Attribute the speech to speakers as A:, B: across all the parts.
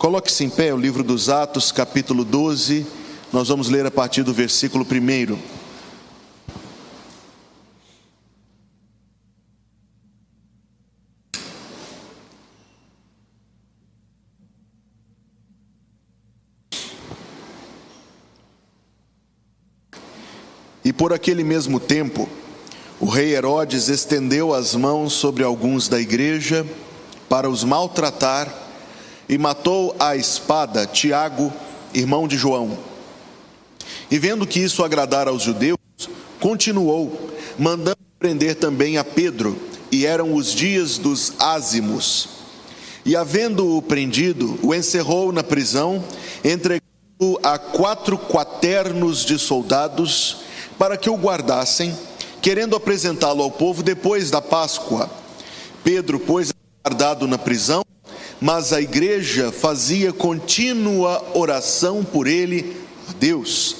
A: Coloque-se em pé o livro dos Atos, capítulo 12. Nós vamos ler a partir do versículo 1. E por aquele mesmo tempo, o rei Herodes estendeu as mãos sobre alguns da igreja para os maltratar e matou a espada Tiago, irmão de João. E vendo que isso agradara aos judeus, continuou, mandando prender também a Pedro, e eram os dias dos ázimos. E havendo-o prendido, o encerrou na prisão, entregando a quatro quaternos de soldados para que o guardassem, querendo apresentá-lo ao povo depois da Páscoa. Pedro, pois, guardado na prisão, mas a igreja fazia contínua oração por ele a Deus.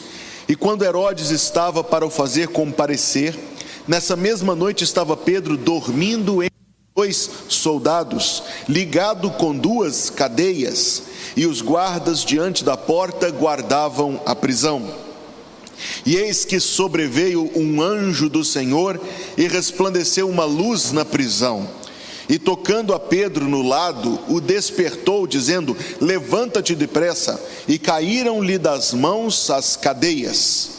A: E quando Herodes estava para o fazer comparecer, nessa mesma noite estava Pedro dormindo em dois soldados, ligado com duas cadeias, e os guardas diante da porta guardavam a prisão. E eis que sobreveio um anjo do Senhor e resplandeceu uma luz na prisão. E tocando a Pedro no lado, o despertou, dizendo: Levanta-te depressa. E caíram-lhe das mãos as cadeias.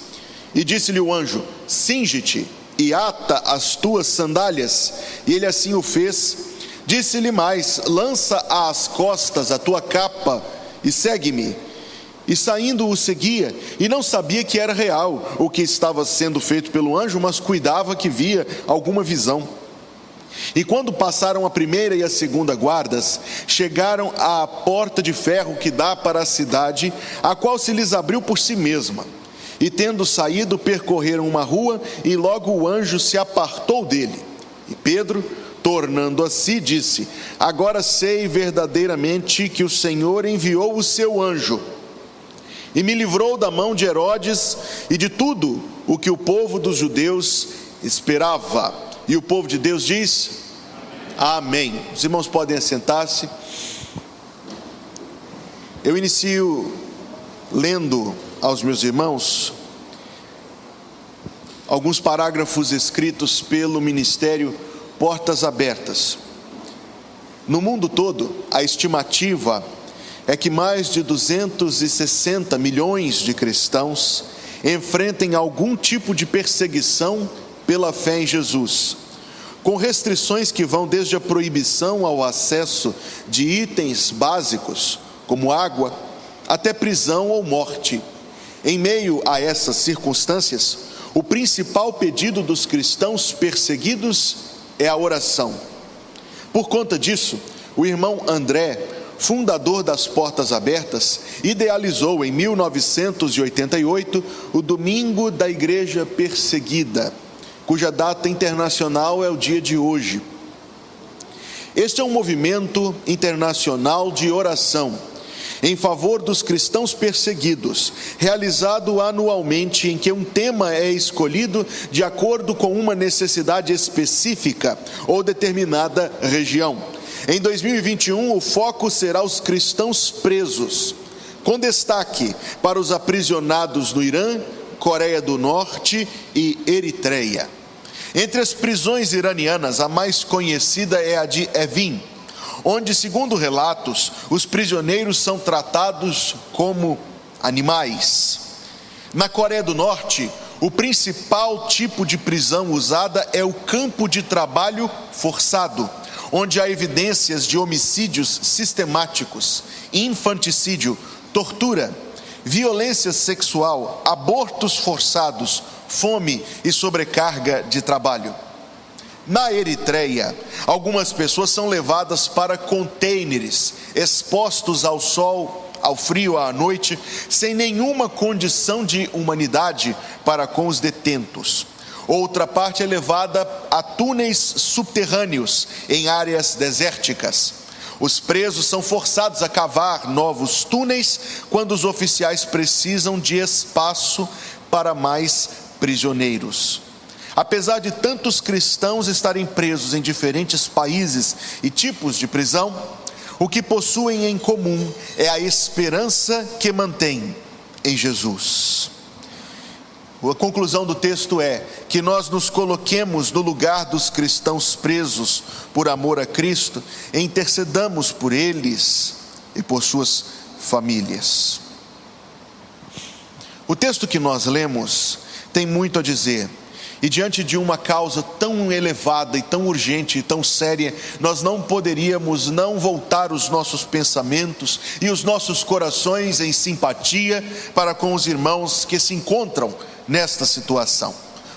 A: E disse-lhe o anjo: Singe-te e ata as tuas sandálias. E ele assim o fez. Disse-lhe mais: Lança às costas a tua capa e segue-me. E saindo o seguia, e não sabia que era real o que estava sendo feito pelo anjo, mas cuidava que via alguma visão. E quando passaram a primeira e a segunda guardas, chegaram à porta de ferro que dá para a cidade, a qual se lhes abriu por si mesma. E tendo saído, percorreram uma rua, e logo o anjo se apartou dele. E Pedro, tornando a si, disse: Agora sei verdadeiramente que o Senhor enviou o seu anjo e me livrou da mão de Herodes e de tudo o que o povo dos judeus esperava. E o povo de Deus diz: Amém. Os irmãos podem assentar-se. Eu inicio lendo aos meus irmãos alguns parágrafos escritos pelo ministério Portas Abertas. No mundo todo, a estimativa é que mais de 260 milhões de cristãos enfrentem algum tipo de perseguição pela fé em Jesus, com restrições que vão desde a proibição ao acesso de itens básicos, como água, até prisão ou morte. Em meio a essas circunstâncias, o principal pedido dos cristãos perseguidos é a oração. Por conta disso, o irmão André fundador das Portas Abertas, idealizou em 1988 o Domingo da Igreja Perseguida, cuja data internacional é o dia de hoje. Este é um movimento internacional de oração em favor dos cristãos perseguidos, realizado anualmente, em que um tema é escolhido de acordo com uma necessidade específica ou determinada região. Em 2021, o foco será os cristãos presos, com destaque para os aprisionados no Irã, Coreia do Norte e Eritreia. Entre as prisões iranianas, a mais conhecida é a de Evin, onde, segundo relatos, os prisioneiros são tratados como animais. Na Coreia do Norte, o principal tipo de prisão usada é o campo de trabalho forçado onde há evidências de homicídios sistemáticos, infanticídio, tortura, violência sexual, abortos forçados, fome e sobrecarga de trabalho. Na Eritreia, algumas pessoas são levadas para contêineres, expostos ao sol, ao frio à noite, sem nenhuma condição de humanidade para com os detentos. Outra parte é levada a túneis subterrâneos em áreas desérticas. Os presos são forçados a cavar novos túneis quando os oficiais precisam de espaço para mais prisioneiros. Apesar de tantos cristãos estarem presos em diferentes países e tipos de prisão, o que possuem em comum é a esperança que mantém em Jesus. A conclusão do texto é que nós nos coloquemos no lugar dos cristãos presos por amor a Cristo e intercedamos por eles e por suas famílias. O texto que nós lemos tem muito a dizer. E diante de uma causa tão elevada e tão urgente e tão séria, nós não poderíamos não voltar os nossos pensamentos e os nossos corações em simpatia para com os irmãos que se encontram nesta situação.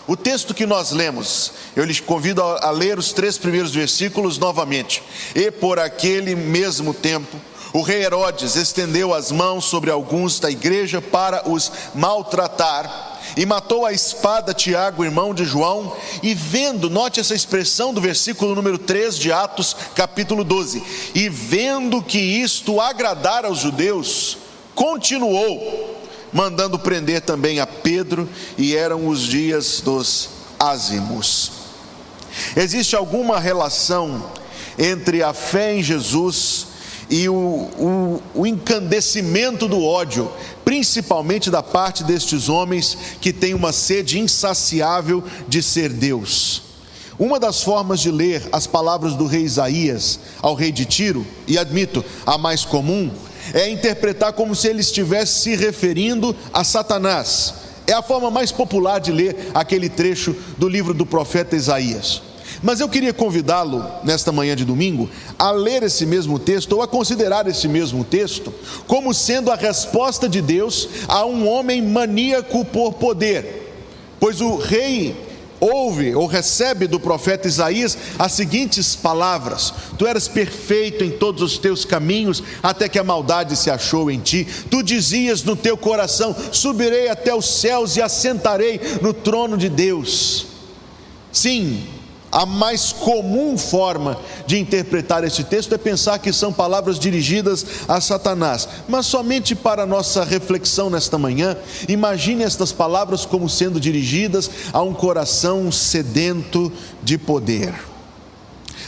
A: O texto que nós lemos, eu lhes convido a, ler os três primeiros versículos novamente. E por aquele mesmo tempo, o rei Herodes estendeu as mãos sobre alguns da igreja para os maltratar e matou a espada Tiago, irmão de João, e vendo, note essa expressão do versículo número 3 de Atos, capítulo 12, e vendo que isto agradara aos judeus, continuou mandando prender também a Pedro, e eram os dias dos ázimos. Existe alguma relação entre a fé em Jesus e o, o, o encandecimento do ódio, principalmente da parte destes homens que têm uma sede insaciável de ser Deus. Uma das formas de ler as palavras do rei Isaías ao rei de Tiro, e admito, a mais comum, é interpretar como se ele estivesse se referindo a Satanás. É a forma mais popular de ler aquele trecho do livro do profeta Isaías. Mas eu queria convidá-lo, nesta manhã de domingo, a ler esse mesmo texto, ou a considerar esse mesmo texto, como sendo a resposta de Deus a um homem maníaco por poder. Pois o rei ouve ou recebe do profeta Isaías as seguintes palavras: Tu eras perfeito em todos os teus caminhos, até que a maldade se achou em ti. Tu dizias no teu coração: Subirei até os céus e assentarei no trono de Deus. Sim, a mais comum forma de interpretar este texto é pensar que são palavras dirigidas a Satanás, mas somente para nossa reflexão nesta manhã, imagine estas palavras como sendo dirigidas a um coração sedento de poder.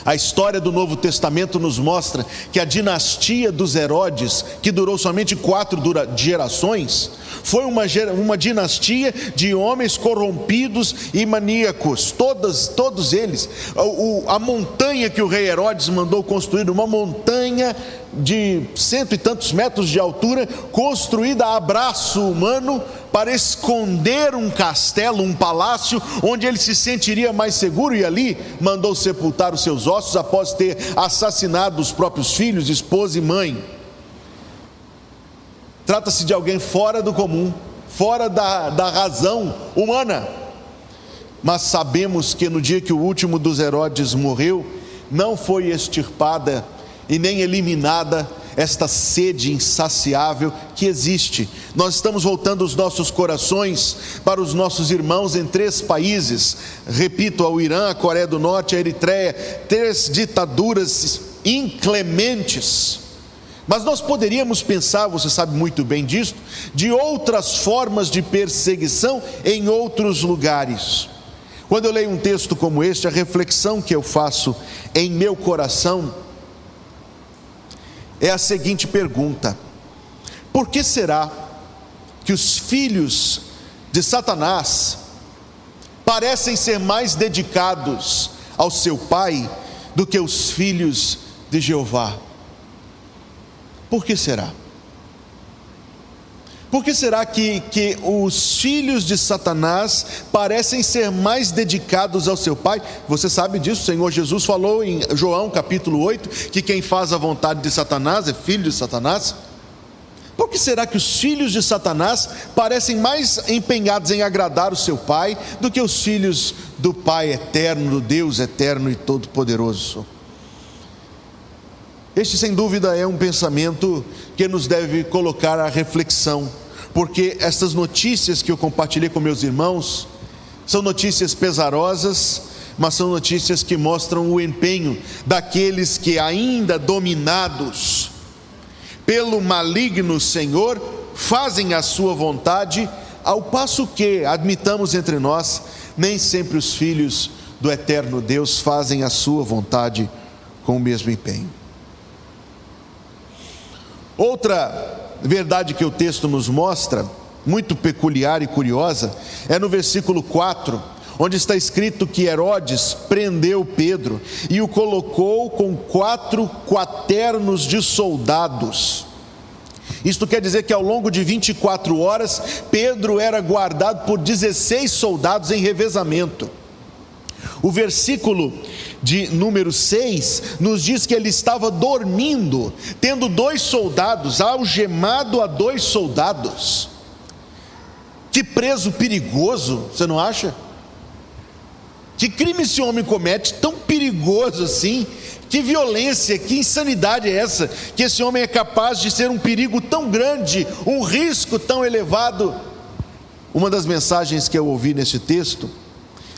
A: A história do Novo Testamento nos mostra que a dinastia dos Herodes, que durou somente quatro gerações, foi uma, uma dinastia de homens corrompidos e maníacos, todas, todos eles. O, a montanha que o rei Herodes mandou construir, uma montanha de cento e tantos metros de altura, construída a braço humano, para esconder um castelo, um palácio, onde ele se sentiria mais seguro, e ali mandou sepultar os seus ossos após ter assassinado os próprios filhos, esposa e mãe. Trata-se de alguém fora do comum, fora da, da razão humana. Mas sabemos que no dia que o último dos Herodes morreu, não foi extirpada e nem eliminada esta sede insaciável que existe. Nós estamos voltando os nossos corações para os nossos irmãos em três países, repito, ao Irã, a Coreia do Norte, a Eritreia, três ditaduras inclementes. Mas nós poderíamos pensar, você sabe muito bem disso, de outras formas de perseguição em outros lugares. Quando eu leio um texto como este, a reflexão que eu faço em meu coração é a seguinte pergunta: Por que será que os filhos de Satanás parecem ser mais dedicados ao seu pai do que os filhos de Jeová? Por que será? Por que será que, que os filhos de Satanás parecem ser mais dedicados ao seu pai? Você sabe disso, o Senhor Jesus falou em João capítulo 8 que quem faz a vontade de Satanás é filho de Satanás. Por que será que os filhos de Satanás parecem mais empenhados em agradar o seu pai do que os filhos do Pai eterno, do Deus eterno e todo-poderoso? Este, sem dúvida, é um pensamento que nos deve colocar à reflexão, porque estas notícias que eu compartilhei com meus irmãos são notícias pesarosas, mas são notícias que mostram o empenho daqueles que, ainda dominados pelo maligno Senhor, fazem a sua vontade, ao passo que, admitamos entre nós, nem sempre os filhos do eterno Deus fazem a sua vontade com o mesmo empenho. Outra verdade que o texto nos mostra, muito peculiar e curiosa, é no versículo 4, onde está escrito que Herodes prendeu Pedro e o colocou com quatro quaternos de soldados. Isto quer dizer que ao longo de 24 horas, Pedro era guardado por 16 soldados em revezamento. O versículo de número 6 nos diz que ele estava dormindo, tendo dois soldados, algemado a dois soldados. Que preso perigoso, você não acha? Que crime esse homem comete tão perigoso assim? Que violência, que insanidade é essa? Que esse homem é capaz de ser um perigo tão grande, um risco tão elevado? Uma das mensagens que eu ouvi nesse texto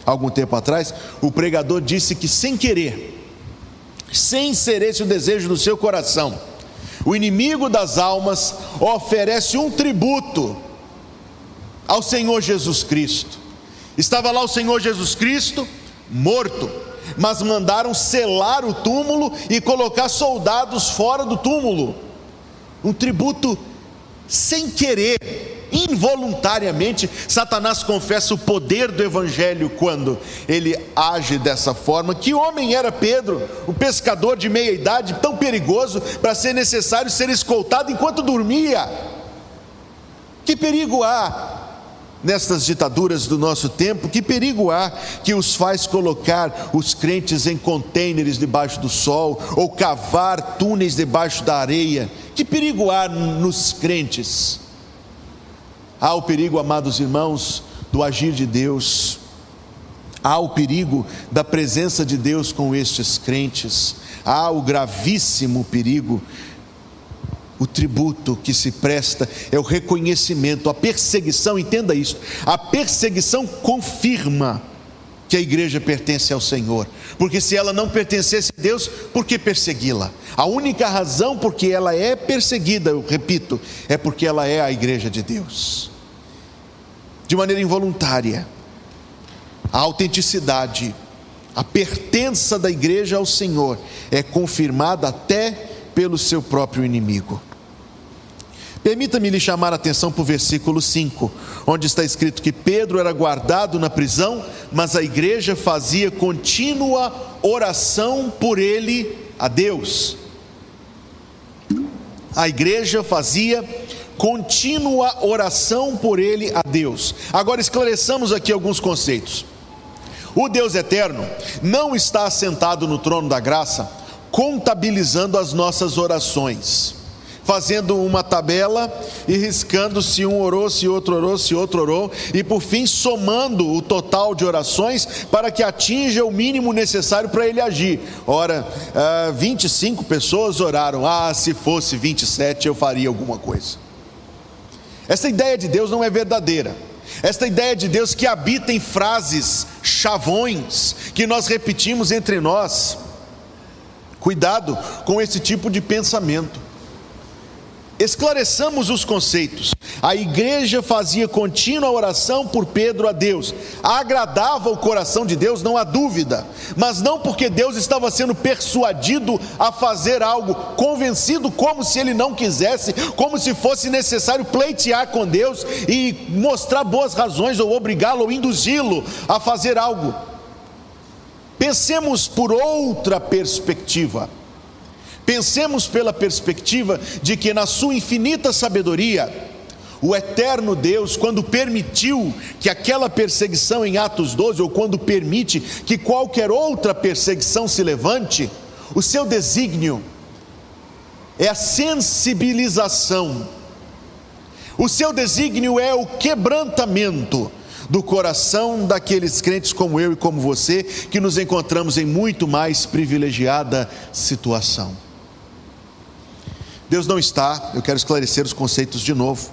A: algum tempo atrás, o pregador disse que sem querer, sem ser esse o desejo do seu coração, o inimigo das almas oferece um tributo ao Senhor Jesus Cristo. Estava lá o Senhor Jesus Cristo morto, mas mandaram selar o túmulo e colocar soldados fora do túmulo. Um tributo sem querer involuntariamente, Satanás confessa o poder do Evangelho quando ele age dessa forma. Que homem era Pedro, o pescador de meia idade, tão perigoso para ser necessário ser escoltado enquanto dormia? Que perigo há nestas ditaduras do nosso tempo, que perigo há que os faz colocar os crentes em contêineres debaixo do sol ou cavar túneis debaixo da areia? Que perigo há nos crentes? Há o perigo, amados irmãos, do agir de Deus, há o perigo da presença de Deus com estes crentes, há o gravíssimo perigo. O tributo que se presta é o reconhecimento, a perseguição, entenda isso, a perseguição confirma que a igreja pertence ao Senhor, porque se ela não pertencesse a Deus, por que persegui-la? A única razão por que ela é perseguida, eu repito, é porque ela é a igreja de Deus. De maneira involuntária, a autenticidade, a pertença da igreja ao Senhor é confirmada até pelo seu próprio inimigo. Permita-me lhe chamar a atenção para o versículo 5, onde está escrito que Pedro era guardado na prisão, mas a igreja fazia contínua oração por ele a Deus. A igreja fazia contínua oração por ele a Deus. Agora esclareçamos aqui alguns conceitos. O Deus eterno não está assentado no trono da graça, contabilizando as nossas orações fazendo uma tabela e riscando se um orou, se outro orou, se outro orou, e por fim somando o total de orações para que atinja o mínimo necessário para ele agir. Ora, 25 ah, pessoas oraram, ah, se fosse 27 eu faria alguma coisa. Essa ideia de Deus não é verdadeira. Esta ideia de Deus que habita em frases chavões que nós repetimos entre nós. Cuidado com esse tipo de pensamento esclareçamos os conceitos. A igreja fazia contínua oração por Pedro a Deus, agradava o coração de Deus, não há dúvida, mas não porque Deus estava sendo persuadido a fazer algo, convencido como se ele não quisesse, como se fosse necessário pleitear com Deus e mostrar boas razões, ou obrigá-lo, ou induzi-lo a fazer algo. Pensemos por outra perspectiva. Pensemos pela perspectiva de que, na sua infinita sabedoria, o eterno Deus, quando permitiu que aquela perseguição em Atos 12, ou quando permite que qualquer outra perseguição se levante, o seu desígnio é a sensibilização, o seu desígnio é o quebrantamento do coração daqueles crentes como eu e como você, que nos encontramos em muito mais privilegiada situação. Deus não está, eu quero esclarecer os conceitos de novo,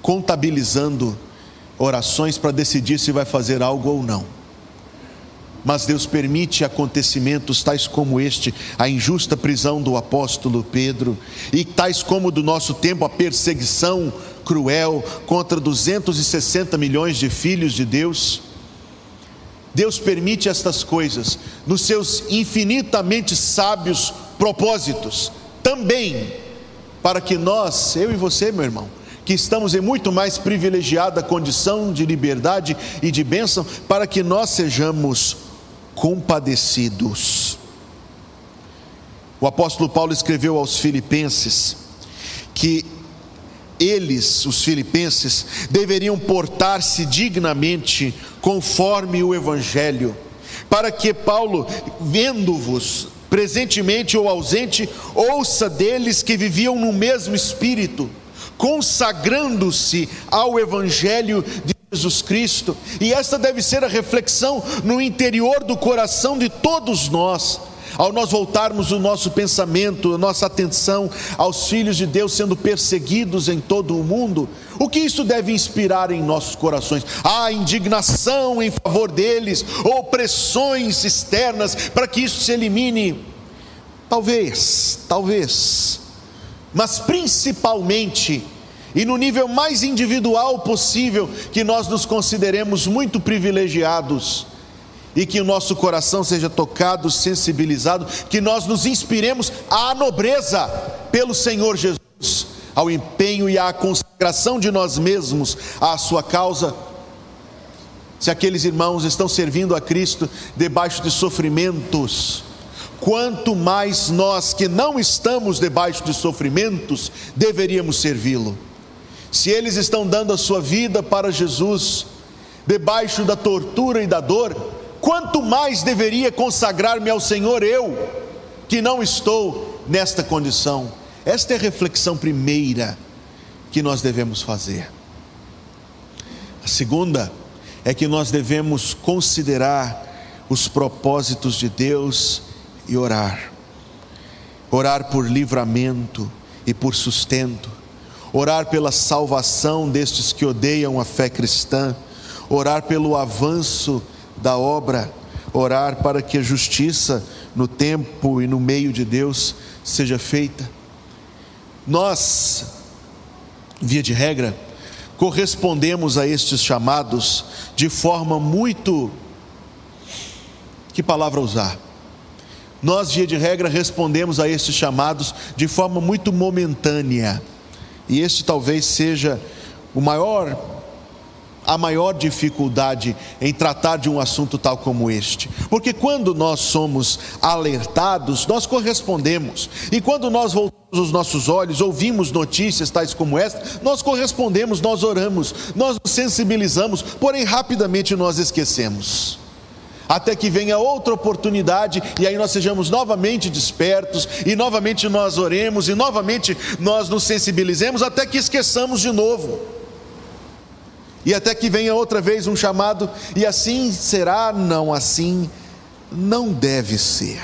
A: contabilizando orações para decidir se vai fazer algo ou não. Mas Deus permite acontecimentos tais como este, a injusta prisão do apóstolo Pedro, e tais como do nosso tempo a perseguição cruel contra 260 milhões de filhos de Deus. Deus permite estas coisas nos seus infinitamente sábios propósitos, também para que nós, eu e você, meu irmão, que estamos em muito mais privilegiada condição de liberdade e de bênção, para que nós sejamos compadecidos. O apóstolo Paulo escreveu aos Filipenses que eles, os filipenses, deveriam portar-se dignamente conforme o Evangelho, para que Paulo, vendo-vos presentemente ou ausente, ouça deles que viviam no mesmo espírito, consagrando-se ao Evangelho de Jesus Cristo, e esta deve ser a reflexão no interior do coração de todos nós ao nós voltarmos o nosso pensamento, a nossa atenção aos filhos de Deus sendo perseguidos em todo o mundo, o que isso deve inspirar em nossos corações? A indignação em favor deles, ou pressões externas para que isso se elimine? Talvez, talvez, mas principalmente, e no nível mais individual possível, que nós nos consideremos muito privilegiados e que o nosso coração seja tocado, sensibilizado, que nós nos inspiremos à nobreza pelo Senhor Jesus, ao empenho e à consagração de nós mesmos à sua causa. Se aqueles irmãos estão servindo a Cristo debaixo de sofrimentos, quanto mais nós que não estamos debaixo de sofrimentos deveríamos servi-lo. Se eles estão dando a sua vida para Jesus, debaixo da tortura e da dor, quanto mais deveria consagrar-me ao Senhor eu, que não estou nesta condição? Esta é a reflexão primeira que nós devemos fazer. A segunda é que nós devemos considerar os propósitos de Deus e orar. Orar por livramento e por sustento, orar pela salvação destes que odeiam a fé cristã, orar pelo avanço da obra, orar para que a justiça no tempo e no meio de Deus seja feita. Nós, via de regra, correspondemos a estes chamados de forma muito. Que palavra usar? Nós, via de regra, respondemos a estes chamados de forma muito momentânea, e este talvez seja o maior a maior dificuldade em tratar de um assunto tal como este. Porque quando nós somos alertados, nós correspondemos. E quando nós voltamos os nossos olhos, ouvimos notícias tais como esta, nós correspondemos, nós oramos, nós nos sensibilizamos, porém rapidamente nós esquecemos até que venha outra oportunidade e aí nós sejamos novamente despertos e novamente nós oremos e novamente nós nos sensibilizemos até que esqueçamos de novo e até que venha outra vez um chamado, e assim será, não assim, não deve ser.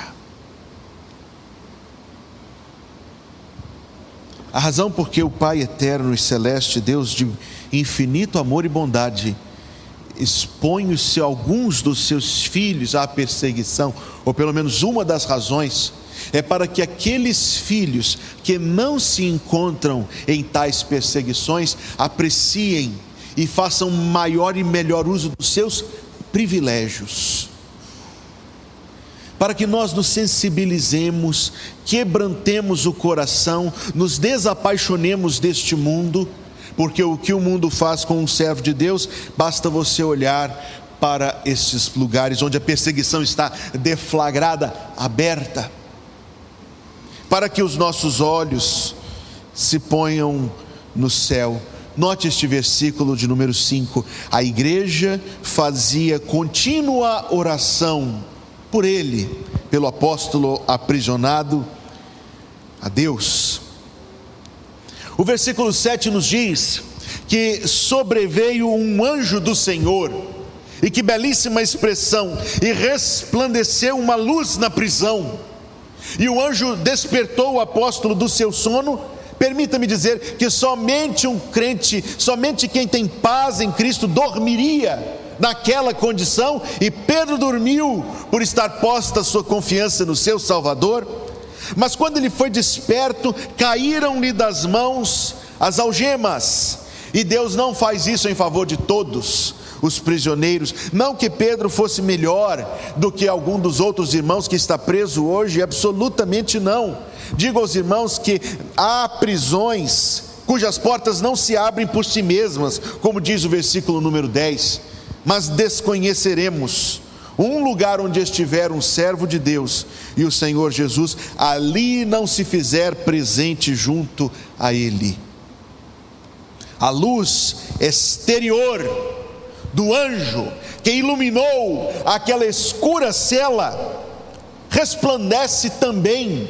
A: A razão porque o Pai eterno e celeste, Deus de infinito amor e bondade, expõe -se alguns dos seus filhos à perseguição, ou pelo menos uma das razões, é para que aqueles filhos que não se encontram em tais perseguições apreciem e façam maior e melhor uso dos seus privilégios. Para que nós nos sensibilizemos, quebrantemos o coração, nos desapaixonemos deste mundo, porque o que o mundo faz com um servo de Deus, basta você olhar para esses lugares onde a perseguição está deflagrada, aberta, para que os nossos olhos se ponham no céu Note este versículo de número 5. A igreja fazia contínua oração por ele, pelo apóstolo aprisionado a Deus. O versículo 7 nos diz que sobreveio um anjo do Senhor, e que belíssima expressão, e resplandeceu uma luz na prisão. E o anjo despertou o apóstolo do seu sono Permita-me dizer que somente um crente, somente quem tem paz em Cristo dormiria naquela condição, e Pedro dormiu por estar posta a sua confiança no seu Salvador. Mas quando ele foi desperto, caíram-lhe das mãos as algemas, e Deus não faz isso em favor de todos. Os prisioneiros. Não que Pedro fosse melhor do que algum dos outros irmãos que está preso hoje, absolutamente não. Digo aos irmãos que há prisões cujas portas não se abrem por si mesmas, como diz o versículo número 10, mas desconheceremos um lugar onde estiver um servo de Deus e o Senhor Jesus, ali não se fizer presente junto a Ele. A luz exterior do anjo que iluminou aquela escura cela resplandece também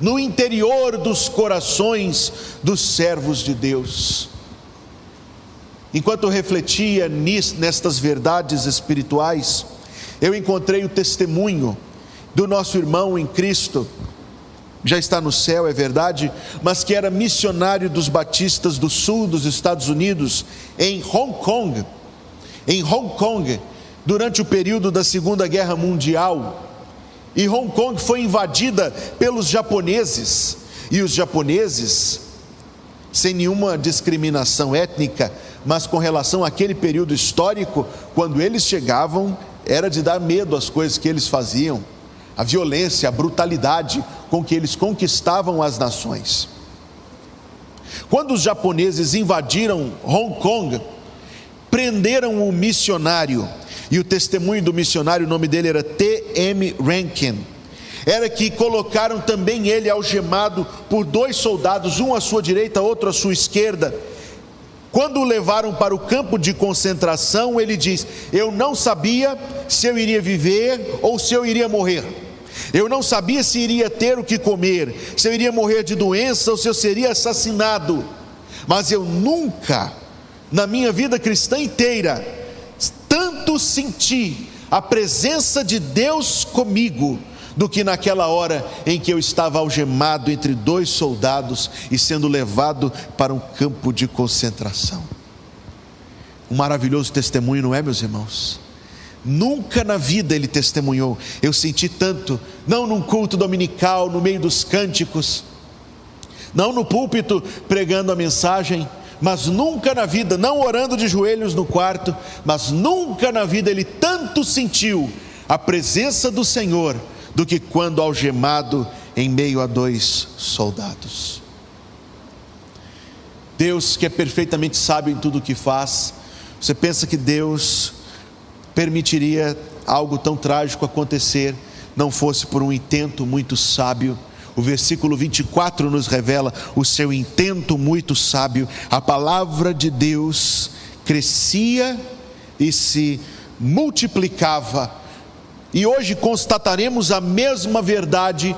A: no interior dos corações dos servos de Deus. Enquanto refletia nestas verdades espirituais, eu encontrei o testemunho do nosso irmão em Cristo, já está no céu, é verdade, mas que era missionário dos batistas do sul dos Estados Unidos, em Hong Kong. Em Hong Kong, durante o período da Segunda Guerra Mundial, e Hong Kong foi invadida pelos japoneses, e os japoneses, sem nenhuma discriminação étnica, mas com relação àquele período histórico, quando eles chegavam, era de dar medo às coisas que eles faziam, a violência, a brutalidade com que eles conquistavam as nações. Quando os japoneses invadiram Hong Kong, prenderam o missionário e o testemunho do missionário, o nome dele era T.M. Rankin. Era que colocaram também ele algemado por dois soldados, um à sua direita, outro à sua esquerda. Quando o levaram para o campo de concentração, ele diz: Eu não sabia se eu iria viver ou se eu iria morrer. Eu não sabia se iria ter o que comer, se eu iria morrer de doença ou se eu seria assassinado. Mas eu nunca, na minha vida cristã inteira, tanto senti a presença de Deus comigo do que naquela hora em que eu estava algemado entre dois soldados e sendo levado para um campo de concentração. Um maravilhoso testemunho, não é, meus irmãos? Nunca na vida ele testemunhou. Eu senti tanto, não num culto dominical, no meio dos cânticos, não no púlpito pregando a mensagem, mas nunca na vida, não orando de joelhos no quarto, mas nunca na vida ele tanto sentiu a presença do Senhor do que quando algemado em meio a dois soldados. Deus, que é perfeitamente sábio em tudo o que faz, você pensa que Deus permitiria algo tão trágico acontecer, não fosse por um intento muito sábio o versículo 24 nos revela o seu intento muito sábio. A palavra de Deus crescia e se multiplicava. E hoje constataremos a mesma verdade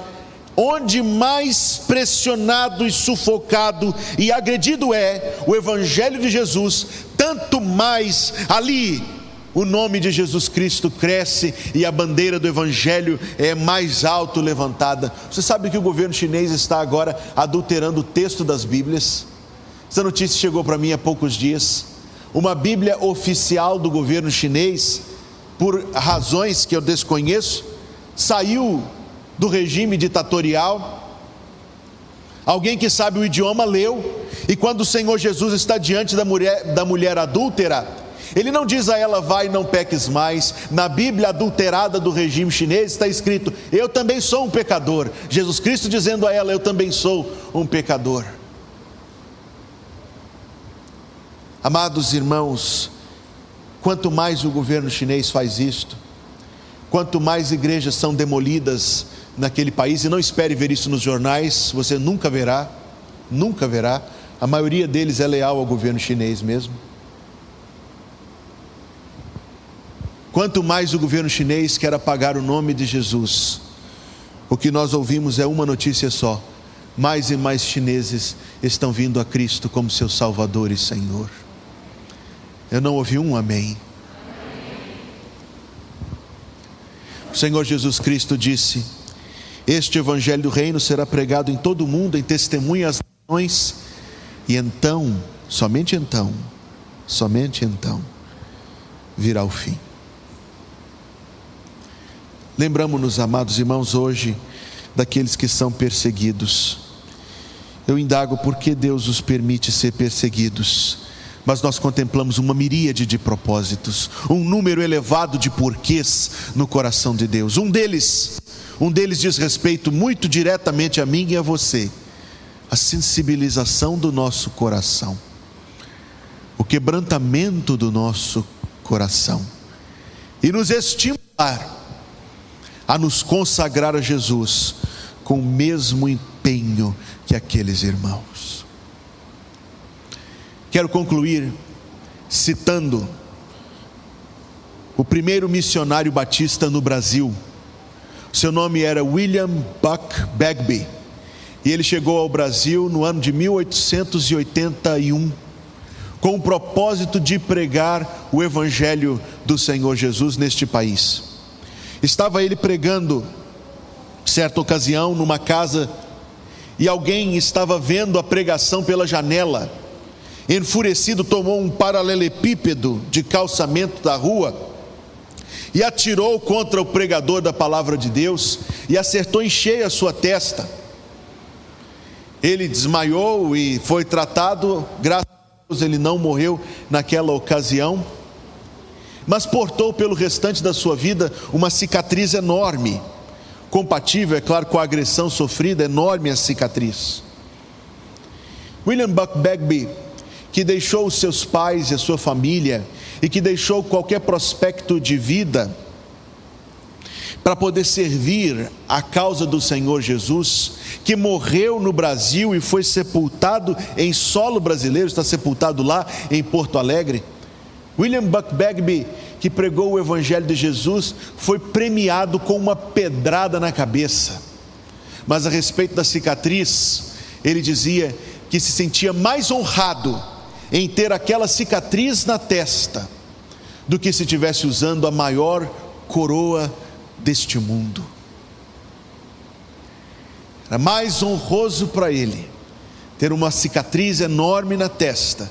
A: onde mais pressionado e sufocado e agredido é o Evangelho de Jesus, tanto mais ali o nome de Jesus Cristo cresce e a bandeira do Evangelho é mais alto levantada. Você sabe que o governo chinês está agora adulterando o texto das Bíblias? Essa notícia chegou para mim há poucos dias. Uma Bíblia oficial do governo chinês, por razões que eu desconheço, saiu do regime ditatorial. Alguém que sabe o idioma leu, e quando o Senhor Jesus está diante da mulher, da mulher adúltera, ele não diz a ela, vai, não peques mais. Na Bíblia adulterada do regime chinês está escrito, eu também sou um pecador. Jesus Cristo dizendo a ela, eu também sou um pecador. Amados irmãos, quanto mais o governo chinês faz isto, quanto mais igrejas são demolidas naquele país, e não espere ver isso nos jornais, você nunca verá, nunca verá, a maioria deles é leal ao governo chinês mesmo. Quanto mais o governo chinês quer apagar o nome de Jesus, o que nós ouvimos é uma notícia só: mais e mais chineses estão vindo a Cristo como seu Salvador e Senhor. Eu não ouvi um amém. O Senhor Jesus Cristo disse: Este Evangelho do Reino será pregado em todo o mundo, em testemunha às nações, e então, somente então, somente então, virá o fim. Lembramos-nos, amados irmãos, hoje daqueles que são perseguidos. Eu indago por que Deus os permite ser perseguidos. mas nós contemplamos uma miríade de propósitos, um número elevado de porquês no coração de Deus. Um deles, um deles diz respeito muito diretamente a mim e a você, a sensibilização do nosso coração, o quebrantamento do nosso coração e nos estimular a nos consagrar a Jesus com o mesmo empenho que aqueles irmãos. Quero concluir citando o primeiro missionário batista no Brasil. Seu nome era William Buck Bagby. E ele chegou ao Brasil no ano de 1881, com o propósito de pregar o Evangelho do Senhor Jesus neste país. Estava ele pregando, certa ocasião, numa casa, e alguém estava vendo a pregação pela janela. Enfurecido, tomou um paralelepípedo de calçamento da rua e atirou contra o pregador da palavra de Deus e acertou em cheio a sua testa. Ele desmaiou e foi tratado, graças a Deus ele não morreu naquela ocasião, mas portou pelo restante da sua vida uma cicatriz enorme, compatível, é claro, com a agressão sofrida, enorme a cicatriz. William Buck Bagby que deixou os seus pais e a sua família e que deixou qualquer prospecto de vida para poder servir a causa do Senhor Jesus, que morreu no Brasil e foi sepultado em solo brasileiro, está sepultado lá em Porto Alegre. William Buck Bagby, que pregou o Evangelho de Jesus, foi premiado com uma pedrada na cabeça. Mas a respeito da cicatriz, ele dizia que se sentia mais honrado em ter aquela cicatriz na testa do que se tivesse usando a maior coroa deste mundo. Era mais honroso para ele ter uma cicatriz enorme na testa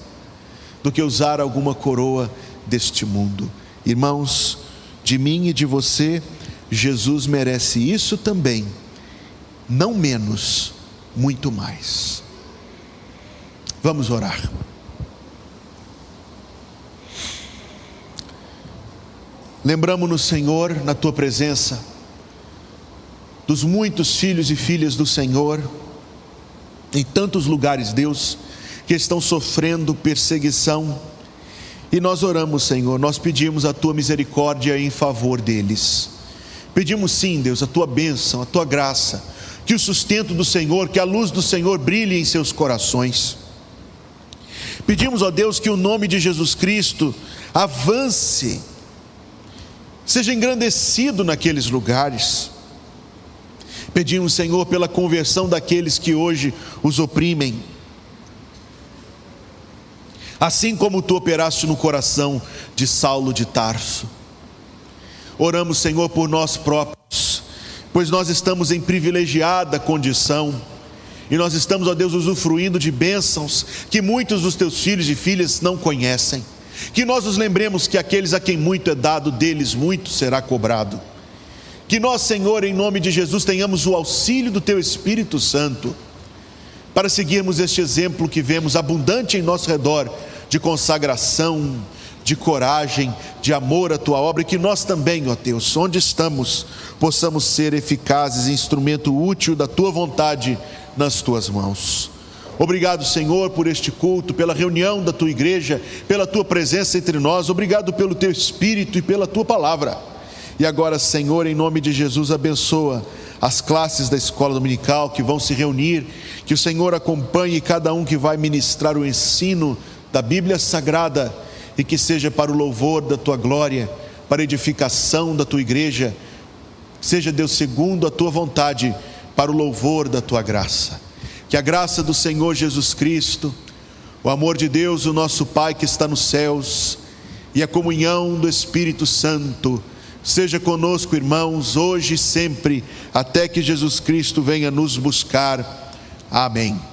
A: do que usar alguma coroa deste mundo. Irmãos, de mim e de você, Jesus merece isso também, não menos, muito mais. Vamos orar. Lembramos-nos, Senhor, na tua presença, dos muitos filhos e filhas do Senhor, em tantos lugares, Deus, que estão sofrendo perseguição, e nós oramos, Senhor, nós pedimos a tua misericórdia em favor deles. Pedimos sim, Deus, a tua bênção, a tua graça, que o sustento do Senhor, que a luz do Senhor brilhe em seus corações. Pedimos, ó Deus, que o nome de Jesus Cristo avance seja engrandecido naqueles lugares. Pedimos, Senhor, pela conversão daqueles que hoje os oprimem. Assim como tu operaste no coração de Saulo de Tarso. Oramos, Senhor, por nós próprios, pois nós estamos em privilegiada condição e nós estamos, ó Deus, usufruindo de bênçãos que muitos dos teus filhos e filhas não conhecem. Que nós nos lembremos que aqueles a quem muito é dado, deles muito será cobrado. Que nós, Senhor, em nome de Jesus, tenhamos o auxílio do Teu Espírito Santo, para seguirmos este exemplo que vemos abundante em nosso redor, de consagração, de coragem, de amor à Tua obra, e que nós também, ó Deus, onde estamos, possamos ser eficazes, instrumento útil da Tua vontade nas Tuas mãos. Obrigado, Senhor, por este culto, pela reunião da tua igreja, pela tua presença entre nós. Obrigado pelo teu espírito e pela tua palavra. E agora, Senhor, em nome de Jesus, abençoa as classes da escola dominical que vão se reunir, que o Senhor acompanhe cada um que vai ministrar o ensino da Bíblia Sagrada e que seja para o louvor da tua glória, para a edificação da tua igreja. Seja Deus segundo a tua vontade, para o louvor da tua graça. Que a graça do Senhor Jesus Cristo, o amor de Deus, o nosso Pai que está nos céus, e a comunhão do Espírito Santo, seja conosco, irmãos, hoje e sempre, até que Jesus Cristo venha nos buscar. Amém.